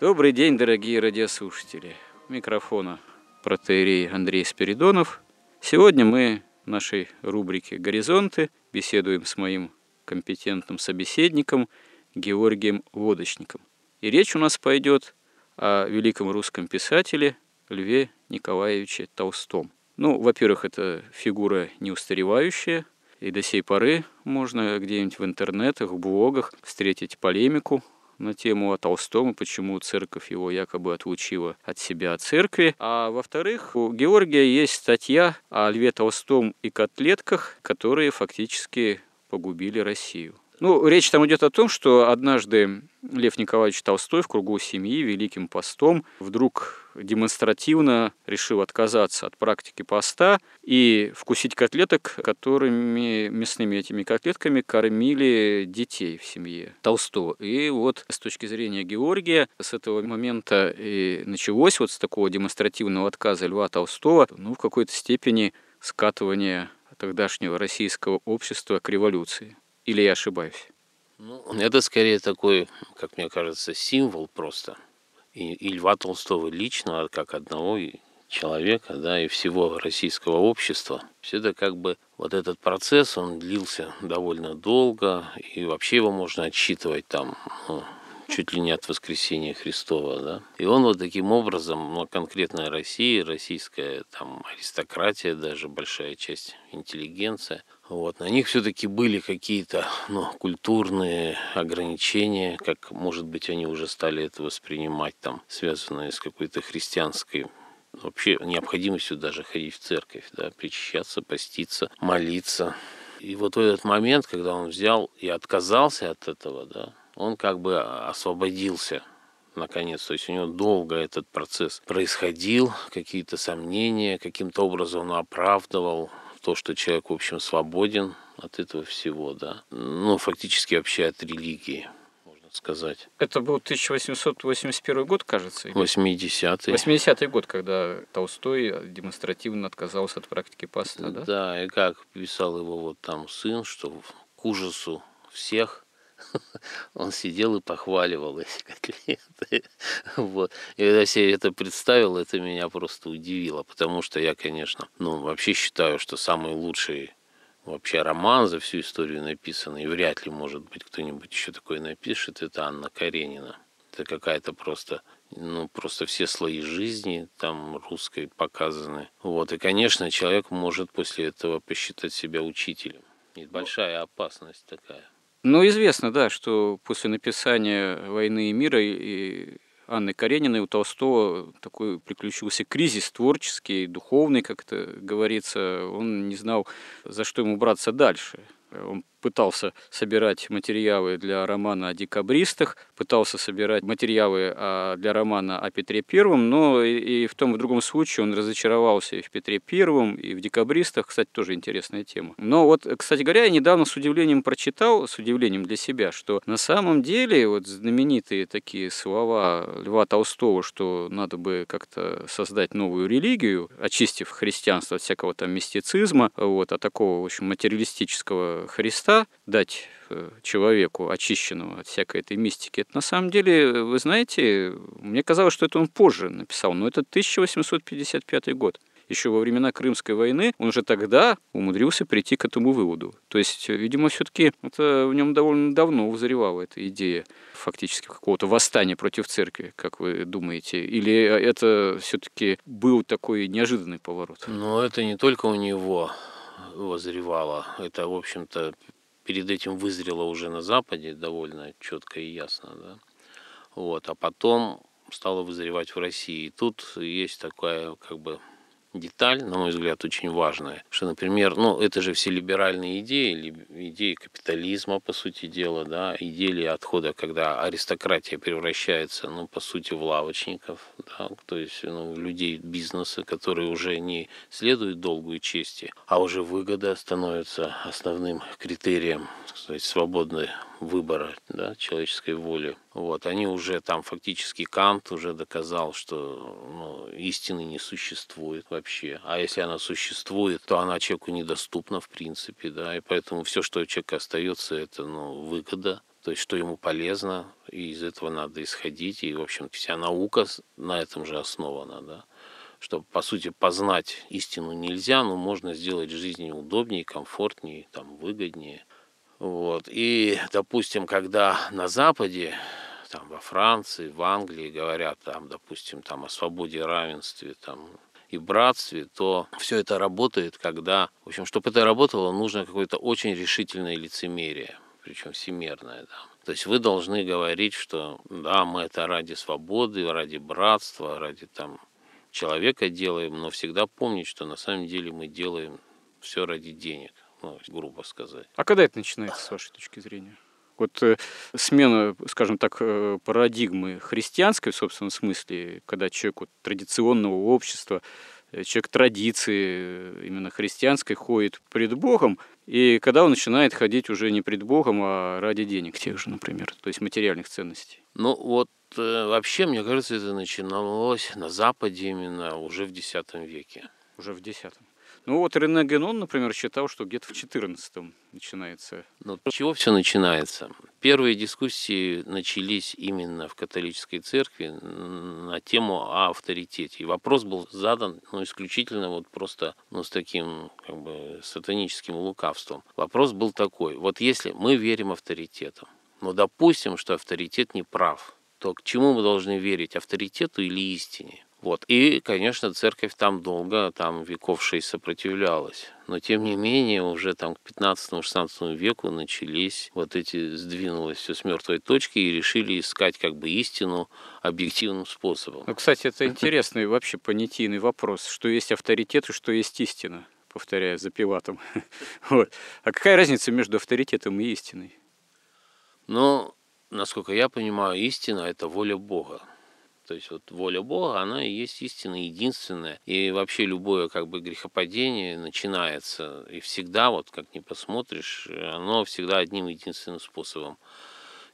Добрый день, дорогие радиослушатели. Микрофона протеерей Андрей Спиридонов. Сегодня мы в нашей рубрике «Горизонты» беседуем с моим компетентным собеседником Георгием Водочником. И речь у нас пойдет о великом русском писателе Льве Николаевиче Толстом. Ну, во-первых, это фигура неустаревающая, и до сей поры можно где-нибудь в интернетах, в блогах встретить полемику на тему о Толстом и почему церковь его якобы отлучила от себя от церкви. А во-вторых, у Георгия есть статья о Льве Толстом и котлетках, которые фактически погубили Россию. Ну, речь там идет о том, что однажды Лев Николаевич Толстой в кругу семьи Великим постом вдруг демонстративно решил отказаться от практики поста и вкусить котлеток, которыми мясными этими котлетками кормили детей в семье Толстого. И вот с точки зрения Георгия, с этого момента и началось вот с такого демонстративного отказа Льва Толстого, ну, в какой-то степени скатывание тогдашнего российского общества к революции. Или я ошибаюсь? Ну, это скорее такой, как мне кажется, символ просто. И, и Льва Толстого лично, как одного человека, да, и всего российского общества. Все это как бы вот этот процесс, он длился довольно долго, и вообще его можно отсчитывать там ну, чуть ли не от воскресения Христова, да. И он вот таким образом, ну, конкретно Россия, российская там аристократия, даже большая часть интеллигенция, вот, на них все-таки были какие-то ну, культурные ограничения, как, может быть, они уже стали это воспринимать, там, связанные с какой-то христианской вообще необходимостью даже ходить в церковь, да, причащаться, поститься, молиться. И вот в этот момент, когда он взял и отказался от этого, да, он как бы освободился наконец. То есть у него долго этот процесс происходил, какие-то сомнения, каким-то образом он оправдывал то, что человек, в общем, свободен от этого всего, да. Ну, фактически вообще от религии, можно сказать. Это был 1881 год, кажется? 80-й. 80-й год, когда Толстой демонстративно отказался от практики поста, да? Да, и как писал его вот там сын, что к ужасу всех он сидел и похваливал эти котлеты. Вот. И когда я себе это представил, это меня просто удивило, потому что я, конечно, ну, вообще считаю, что самый лучший вообще роман за всю историю написанный, и вряд ли, может быть, кто-нибудь еще такой напишет, это Анна Каренина. Это какая-то просто, ну, просто все слои жизни там русской показаны. Вот, и, конечно, человек может после этого посчитать себя учителем. И большая опасность такая. Ну, известно, да, что после написания «Войны и мира» и Анны Карениной у Толстого такой приключился кризис творческий, духовный, как это говорится. Он не знал, за что ему браться дальше. Он пытался собирать материалы для романа о декабристах, пытался собирать материалы а, для романа о Петре Первом, но и в том и в другом случае он разочаровался и в Петре Первом, и в декабристах, кстати, тоже интересная тема. Но вот, кстати говоря, я недавно с удивлением прочитал, с удивлением для себя, что на самом деле вот знаменитые такие слова Льва Толстого, что надо бы как-то создать новую религию, очистив христианство от всякого там мистицизма, вот, а такого, в общем, материалистического Христа, Христа дать э, человеку, очищенного от всякой этой мистики, это на самом деле, вы знаете, мне казалось, что это он позже написал, но это 1855 год. еще во времена Крымской войны, он же тогда умудрился прийти к этому выводу. То есть, видимо, все-таки это в нем довольно давно узревала эта идея фактически какого-то восстания против церкви, как вы думаете? Или это все-таки был такой неожиданный поворот? Ну, это не только у него возревало. Это, в общем-то, перед этим вызрело уже на Западе довольно четко и ясно. Да? Вот. А потом стало вызревать в России. И тут есть такая как бы деталь, на мой взгляд, очень важная, что, например, ну, это же все либеральные идеи, идеи капитализма, по сути дела, да, идеи отхода, когда аристократия превращается, ну, по сути, в лавочников, да, то есть, ну, людей бизнеса, которые уже не следуют долгу чести, а уже выгода становится основным критерием, сказать, свободной выбора да, человеческой воли. Вот, они уже там фактически Кант уже доказал, что ну, истины не существует вообще. А если она существует, то она человеку недоступна в принципе, да, и поэтому все, что у человека остается, это ну, выгода, то есть что ему полезно, и из этого надо исходить, и, в общем, вся наука на этом же основана, да что, по сути, познать истину нельзя, но можно сделать жизнь удобнее, комфортнее, там, выгоднее. Вот. И, допустим, когда на Западе, там, во Франции, в Англии говорят, там, допустим, там, о свободе, равенстве там, и братстве, то все это работает, когда, в общем, чтобы это работало, нужно какое-то очень решительное лицемерие, причем всемирное. Да. То есть вы должны говорить, что да, мы это ради свободы, ради братства, ради там, человека делаем, но всегда помнить, что на самом деле мы делаем все ради денег ну, грубо сказать. А когда это начинается, с вашей точки зрения? Вот э, смена, скажем так, э, парадигмы христианской в собственном смысле, когда человек вот, традиционного общества, э, человек традиции э, именно христианской ходит пред Богом, и когда он начинает ходить уже не пред Богом, а ради денег тех же, например, то есть материальных ценностей. Ну вот э, вообще, мне кажется, это начиналось на Западе именно уже в X веке. Уже в X. Ну вот Рене Генон, например, считал, что где-то в 14 начинается. Но с чего все начинается? Первые дискуссии начались именно в католической церкви на тему о авторитете. И вопрос был задан ну, исключительно вот просто ну, с таким как бы сатаническим лукавством. Вопрос был такой. Вот если мы верим авторитетам, но допустим, что авторитет не прав, то к чему мы должны верить, авторитету или истине? Вот. И, конечно, церковь там долго, там веков шесть сопротивлялась. Но, тем не менее, уже там к 15-16 веку начались вот эти, сдвинулось все с мертвой точки и решили искать как бы истину объективным способом. Ну, кстати, это интересный вообще понятийный вопрос, что есть авторитет и что есть истина, повторяя за Пилатом. Вот. А какая разница между авторитетом и истиной? Ну, насколько я понимаю, истина – это воля Бога. То есть вот воля Бога, она и есть истина единственная. И вообще любое как бы грехопадение начинается. И всегда, вот как ни посмотришь, оно всегда одним единственным способом.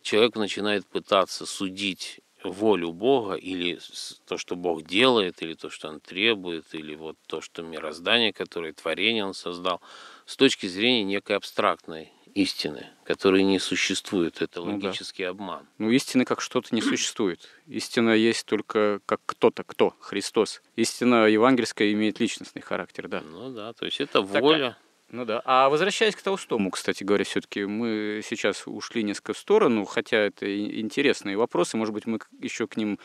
Человек начинает пытаться судить волю Бога или то, что Бог делает, или то, что Он требует, или вот то, что мироздание, которое творение Он создал, с точки зрения некой абстрактной истины, которые не существуют. Это ну, логический да. обман. Ну, истины как что-то не существует. Истина есть только как кто-то, кто? Христос. Истина евангельская имеет личностный характер, да. Ну да, то есть это воля. Ну да. А возвращаясь к Толстому, кстати говоря, все-таки мы сейчас ушли несколько в сторону, хотя это интересные вопросы, может быть, мы еще к ним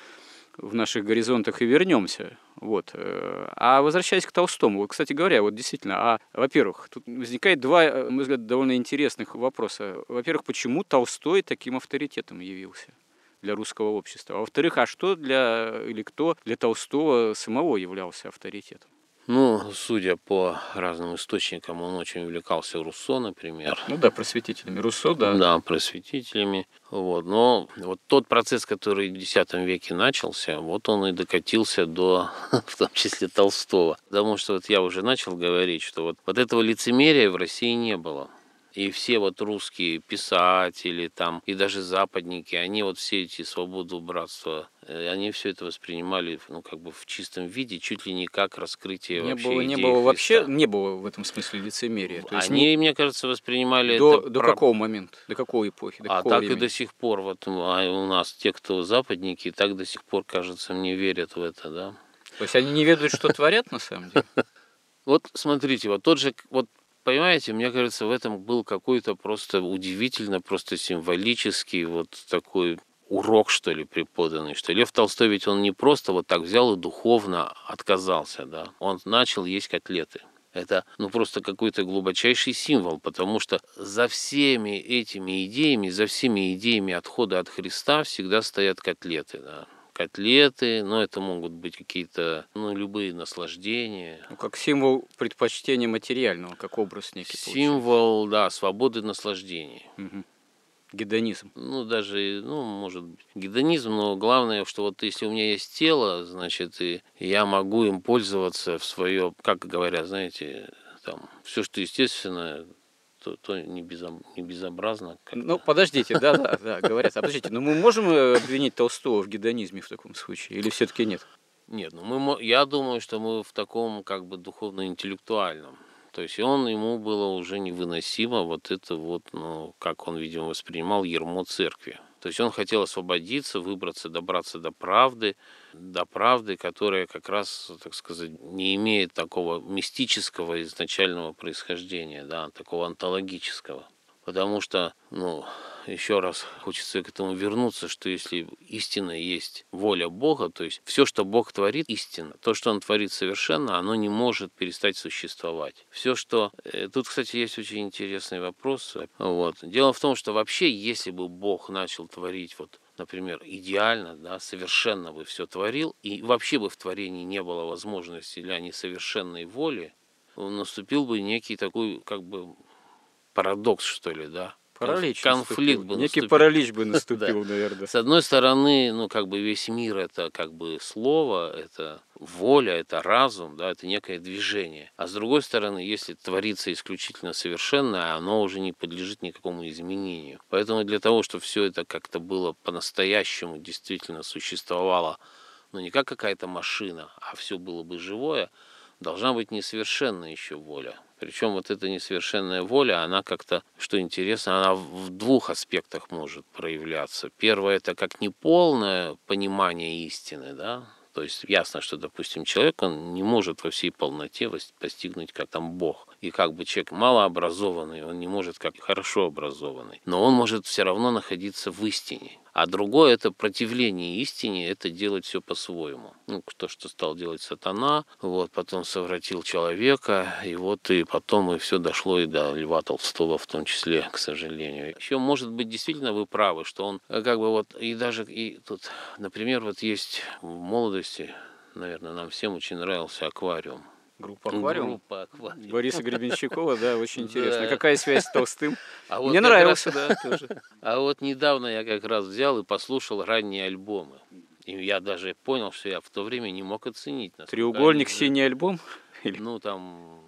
в наших горизонтах и вернемся. Вот. Э, а возвращаясь к Толстому, вот, кстати говоря, вот действительно, а, во-первых, тут возникает два, э, на мой взгляд, довольно интересных вопроса. Во-первых, почему Толстой таким авторитетом явился? для русского общества. А во-вторых, а что для или кто для Толстого самого являлся авторитетом? Ну, судя по разным источникам, он очень увлекался Руссо, например. Ну да, просветителями. Руссо, да. Да, просветителями. Вот. Но вот тот процесс, который в X веке начался, вот он и докатился до, в том числе, Толстого. Потому что вот я уже начал говорить, что вот, вот этого лицемерия в России не было. И все вот русские писатели там, и даже западники, они вот все эти свободу, братства, э, они все это воспринимали, ну, как бы в чистом виде, чуть ли не как раскрытие не вообще было, Не было вообще, не было в этом смысле лицемерия. То есть они, не... мне кажется, воспринимали до, это... До про... какого момента? До какой эпохи? До а так времени? и до сих пор. Вот а у нас те, кто западники, так до сих пор, кажется, мне верят в это, да. То есть они не ведают, что творят на самом деле? Вот смотрите, вот тот же, вот понимаете, мне кажется, в этом был какой-то просто удивительно, просто символический вот такой урок, что ли, преподанный, что Лев Толстой ведь он не просто вот так взял и духовно отказался, да, он начал есть котлеты. Это ну просто какой-то глубочайший символ, потому что за всеми этими идеями, за всеми идеями отхода от Христа всегда стоят котлеты, да котлеты, но это могут быть какие-то, ну, любые наслаждения. Ну, как символ предпочтения материального, как образ некий. Символ, получается. да, свободы наслаждений. Угу. Гедонизм. Ну, даже, ну, может быть, гедонизм, но главное, что вот если у меня есть тело, значит, и я могу им пользоваться в свое, как говорят, знаете, там, все, что естественно, то, то не, безоб, не безобразно. Ну, подождите, да, да, да, говорят. А подождите, но ну мы можем э, обвинить Толстого в гедонизме в таком случае, или все-таки нет? Нет, ну мы, я думаю, что мы в таком как бы духовно-интеллектуальном то есть он ему было уже невыносимо вот это вот, ну, как он, видимо, воспринимал ермо церкви. То есть он хотел освободиться, выбраться, добраться до правды, до правды, которая как раз, так сказать, не имеет такого мистического изначального происхождения, да, такого онтологического. Потому что, ну, еще раз хочется к этому вернуться, что если истина есть воля Бога, то есть все, что Бог творит, истина. То, что Он творит совершенно, оно не может перестать существовать. Все, что... Э, тут, кстати, есть очень интересный вопрос. Вот. Дело в том, что вообще, если бы Бог начал творить вот например, идеально, да, совершенно бы все творил, и вообще бы в творении не было возможности для несовершенной воли, наступил бы некий такой, как бы, парадокс, что ли, да, Паралич конфликт бы Некий паралич бы наступил, наверное. С одной стороны, ну, как бы весь мир это как бы слово, это воля, это разум, да, это некое движение. А с другой стороны, если творится исключительно совершенное, оно уже не подлежит никакому изменению. Поэтому для того, чтобы все это как-то было по-настоящему, действительно существовало, ну, не как какая-то машина, а все было бы живое, должна быть несовершенная еще воля. Причем вот эта несовершенная воля, она как-то, что интересно, она в двух аспектах может проявляться. Первое, это как неполное понимание истины, да, то есть ясно, что, допустим, человек, он не может во всей полноте постигнуть, как там Бог. И как бы человек малообразованный, он не может как хорошо образованный. Но он может все равно находиться в истине. А другое – это противление истине, это делать все по-своему. Ну, то, что стал делать сатана, вот, потом совратил человека, и вот и потом и все дошло и до Льва Толстого в том числе, к сожалению. Еще, может быть, действительно вы правы, что он э, как бы вот, и даже, и тут, например, вот есть в молодости, наверное, нам всем очень нравился аквариум. Группа «Аквариум». Группа «Аквариум». Бориса Гребенщикова, да, очень интересно. Какая связь с Толстым? А Мне нравился, да, тоже. А вот недавно я как раз взял и послушал ранние альбомы. И я даже понял, что я в то время не мог оценить. Треугольник «Синий альбом»? Ну, там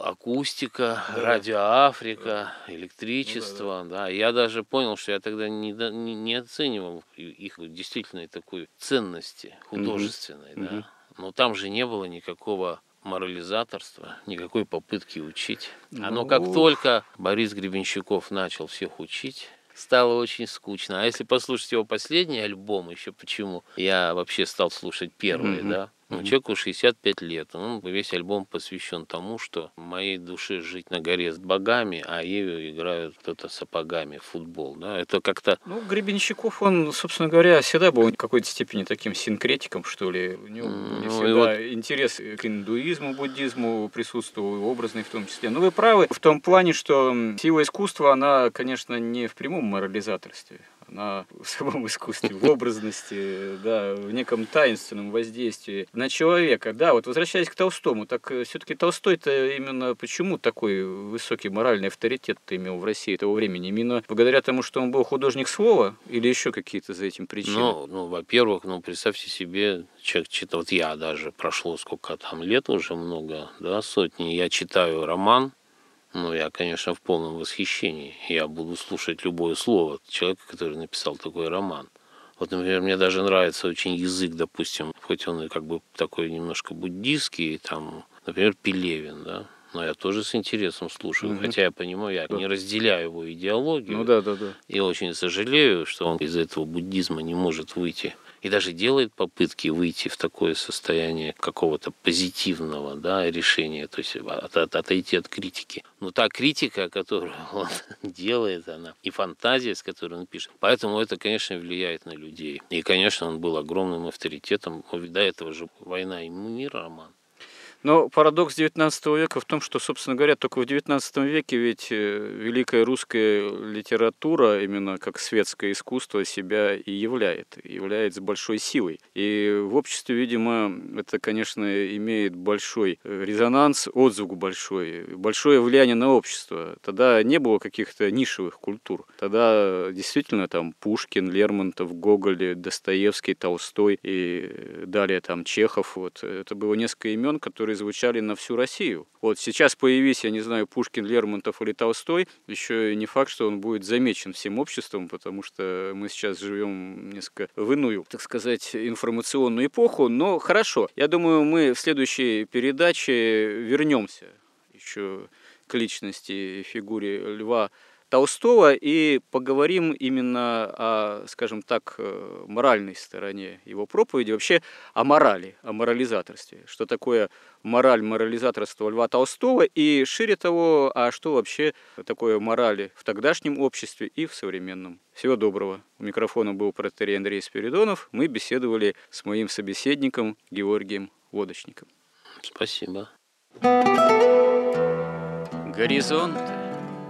акустика, Да. радио Африка, электричество, Ну да, Я даже понял, что я тогда не, не, не оценивал их действительно такой ценности художественной, Мгм. да. Но там же не было никакого морализаторства, никакой попытки учить. Оно как Ну. только Борис Гребенщиков начал всех учить, стало очень скучно. А если послушать его последний альбом, еще почему я вообще стал слушать первые, Мгм. да, ну, человеку 65 лет, он весь альбом посвящен тому, что моей душе жить на горе с богами, а ею играют кто-то сапогами в футбол, да, это как-то Ну, Гребенщиков, он, собственно говоря, всегда был в какой-то степени таким синкретиком, что ли. У него ну, всегда и интерес к индуизму, буддизму присутствовал, образный в том числе. Но вы правы в том плане, что сила искусства, она, конечно, не в прямом морализаторстве. Она в самом искусстве, в образности, да, в неком таинственном воздействии на человека. Да, вот возвращаясь к Толстому, так все-таки Толстой-то именно почему такой высокий моральный авторитет имел в России того времени? Именно благодаря тому, что он был художник слова или еще какие-то за этим причины? Ну, ну, во-первых, ну, представьте себе, человек читает, вот я даже, прошло сколько там лет уже много, да, сотни, я читаю роман, ну, я, конечно, в полном восхищении. Я буду слушать любое слово человека, который написал такой роман. Вот, например, мне даже нравится очень язык, допустим, хоть он и как бы такой немножко буддийский, там, например, Пелевин, да, но я тоже с интересом слушаю, Мгм. хотя я понимаю, я Да. не разделяю его идеологию. Ну да, да, да. И очень сожалею, что он из этого буддизма не может выйти и даже делает попытки выйти в такое состояние какого-то позитивного да, решения, то есть от, от, отойти от критики. Но та критика, которую он делает, она и фантазия, с которой он пишет, поэтому это, конечно, влияет на людей. И, конечно, он был огромным авторитетом. До этого же «Война и мир» роман. Но парадокс XIX века в том, что, собственно говоря, только в XIX веке ведь э, великая русская литература, именно как светское искусство, себя и являет, является большой силой. И в обществе, видимо, это, конечно, имеет большой э, резонанс, отзвук большой, большое влияние на общество. Тогда не было каких-то нишевых культур. Тогда действительно там Пушкин, Лермонтов, Гоголь, Достоевский, Толстой и далее там Чехов. Вот. Это было несколько имен, которые которые звучали на всю Россию. Вот сейчас появись, я не знаю, Пушкин, Лермонтов или Толстой, еще не факт, что он будет замечен всем обществом, потому что мы сейчас живем несколько в иную, так сказать, информационную эпоху. Но хорошо, я думаю, мы в следующей передаче вернемся еще к личности фигуре Льва Толстого и поговорим именно о, скажем так, э, моральной стороне его проповеди, вообще о морали, о морализаторстве. Что такое мораль, морализаторство Льва Толстого и, шире того, а что вообще такое морали в тогдашнем обществе и в современном. Всего доброго. У микрофона был протерей Андрей Спиридонов. Мы беседовали с моим собеседником Георгием Лодочником. Спасибо. Горизонт